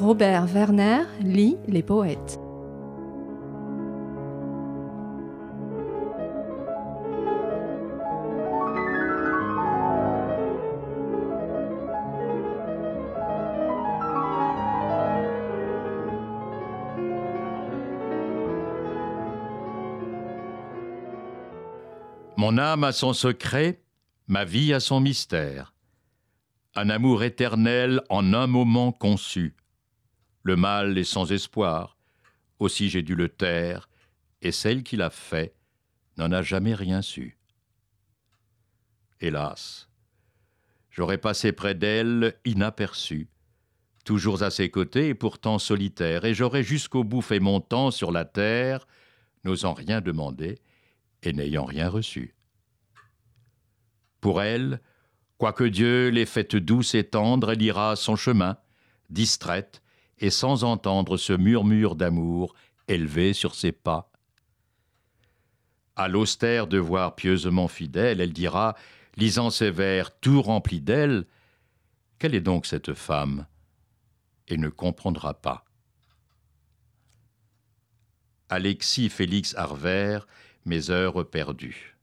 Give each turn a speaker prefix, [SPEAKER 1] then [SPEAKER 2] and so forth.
[SPEAKER 1] Robert Werner lit Les poètes.
[SPEAKER 2] Mon âme a son secret, ma vie a son mystère. Un amour éternel en un moment conçu. Le mal est sans espoir, aussi j'ai dû le taire, et celle qui l'a fait n'en a jamais rien su. Hélas, j'aurais passé près d'elle inaperçu, toujours à ses côtés et pourtant solitaire, et j'aurais jusqu'au bout fait mon temps sur la terre, n'osant rien demander, et n'ayant rien reçu. Pour elle, quoique Dieu l'ait faite douce et tendre, elle ira son chemin, distraite et sans entendre ce murmure d'amour élevé sur ses pas. À l'austère devoir pieusement fidèle, elle dira, lisant ses vers tout remplis d'elle, Quelle est donc cette femme? et ne comprendra pas. Alexis Félix Harvert, Mes heures perdues.